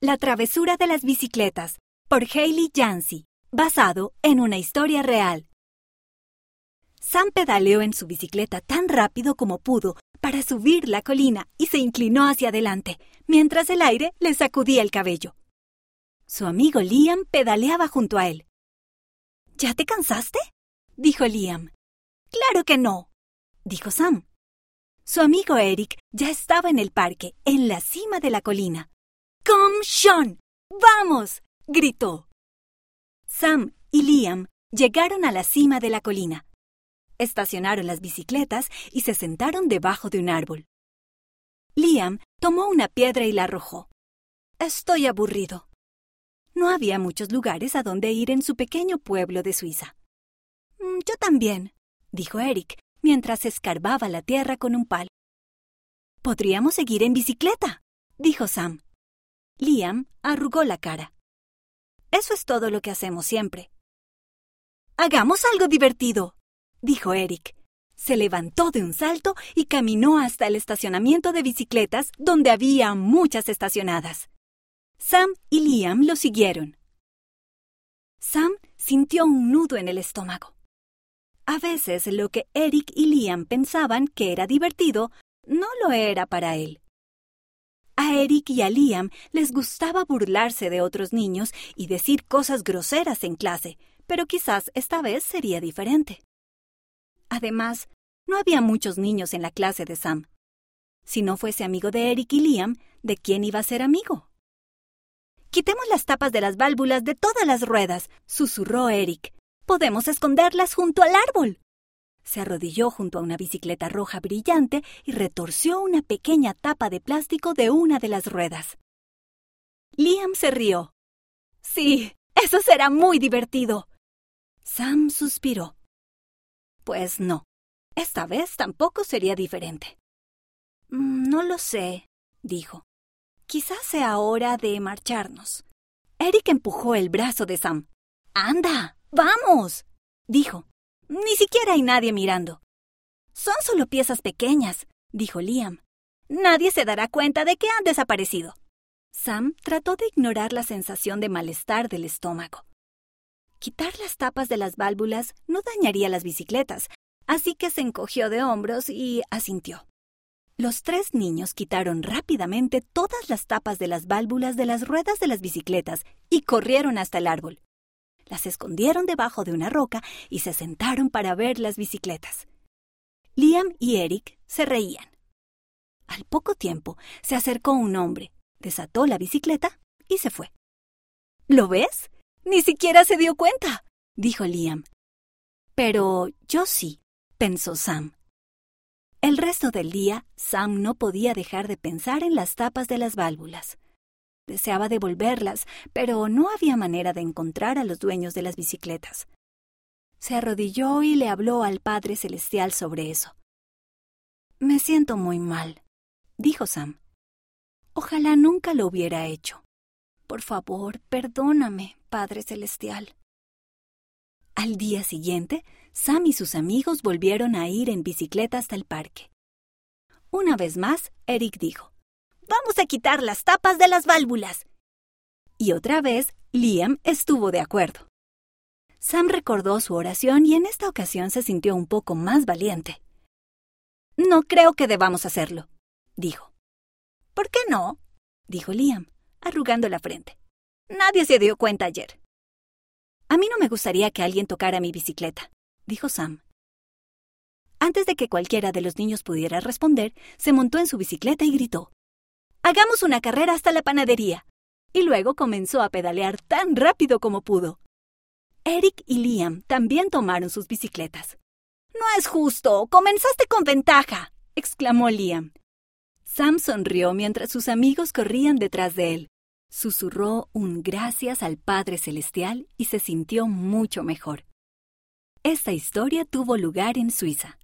La travesura de las bicicletas, por Hailey Yancey, basado en una historia real. Sam pedaleó en su bicicleta tan rápido como pudo para subir la colina y se inclinó hacia adelante, mientras el aire le sacudía el cabello. Su amigo Liam pedaleaba junto a él. ¿Ya te cansaste? dijo Liam. Claro que no, dijo Sam. Su amigo Eric ya estaba en el parque, en la cima de la colina. ¡Come, Sean! ¡Vamos! gritó. Sam y Liam llegaron a la cima de la colina. Estacionaron las bicicletas y se sentaron debajo de un árbol. Liam tomó una piedra y la arrojó. Estoy aburrido. No había muchos lugares a donde ir en su pequeño pueblo de Suiza. Mm, yo también, dijo Eric, mientras escarbaba la tierra con un palo. Podríamos seguir en bicicleta, dijo Sam. Liam arrugó la cara. Eso es todo lo que hacemos siempre. Hagamos algo divertido, dijo Eric. Se levantó de un salto y caminó hasta el estacionamiento de bicicletas donde había muchas estacionadas. Sam y Liam lo siguieron. Sam sintió un nudo en el estómago. A veces lo que Eric y Liam pensaban que era divertido no lo era para él. A Eric y a Liam les gustaba burlarse de otros niños y decir cosas groseras en clase, pero quizás esta vez sería diferente. Además, no había muchos niños en la clase de Sam. Si no fuese amigo de Eric y Liam, ¿de quién iba a ser amigo? Quitemos las tapas de las válvulas de todas las ruedas, susurró Eric. Podemos esconderlas junto al árbol. Se arrodilló junto a una bicicleta roja brillante y retorció una pequeña tapa de plástico de una de las ruedas. Liam se rió. Sí, eso será muy divertido. Sam suspiró. Pues no, esta vez tampoco sería diferente. Mm, no lo sé, dijo. Quizás sea hora de marcharnos. Eric empujó el brazo de Sam. Anda, Vamos, dijo. Ni siquiera hay nadie mirando. Son solo piezas pequeñas, dijo Liam. Nadie se dará cuenta de que han desaparecido. Sam trató de ignorar la sensación de malestar del estómago. Quitar las tapas de las válvulas no dañaría las bicicletas, así que se encogió de hombros y asintió. Los tres niños quitaron rápidamente todas las tapas de las válvulas de las ruedas de las bicicletas y corrieron hasta el árbol las escondieron debajo de una roca y se sentaron para ver las bicicletas. Liam y Eric se reían. Al poco tiempo se acercó un hombre, desató la bicicleta y se fue. ¿Lo ves? Ni siquiera se dio cuenta, dijo Liam. Pero yo sí, pensó Sam. El resto del día, Sam no podía dejar de pensar en las tapas de las válvulas. Deseaba devolverlas, pero no había manera de encontrar a los dueños de las bicicletas. Se arrodilló y le habló al Padre Celestial sobre eso. Me siento muy mal, dijo Sam. Ojalá nunca lo hubiera hecho. Por favor, perdóname, Padre Celestial. Al día siguiente, Sam y sus amigos volvieron a ir en bicicleta hasta el parque. Una vez más, Eric dijo, Vamos a quitar las tapas de las válvulas. Y otra vez, Liam estuvo de acuerdo. Sam recordó su oración y en esta ocasión se sintió un poco más valiente. No creo que debamos hacerlo, dijo. ¿Por qué no? dijo Liam, arrugando la frente. Nadie se dio cuenta ayer. A mí no me gustaría que alguien tocara mi bicicleta, dijo Sam. Antes de que cualquiera de los niños pudiera responder, se montó en su bicicleta y gritó. Hagamos una carrera hasta la panadería. Y luego comenzó a pedalear tan rápido como pudo. Eric y Liam también tomaron sus bicicletas. No es justo. Comenzaste con ventaja. exclamó Liam. Sam sonrió mientras sus amigos corrían detrás de él. Susurró un gracias al Padre Celestial y se sintió mucho mejor. Esta historia tuvo lugar en Suiza.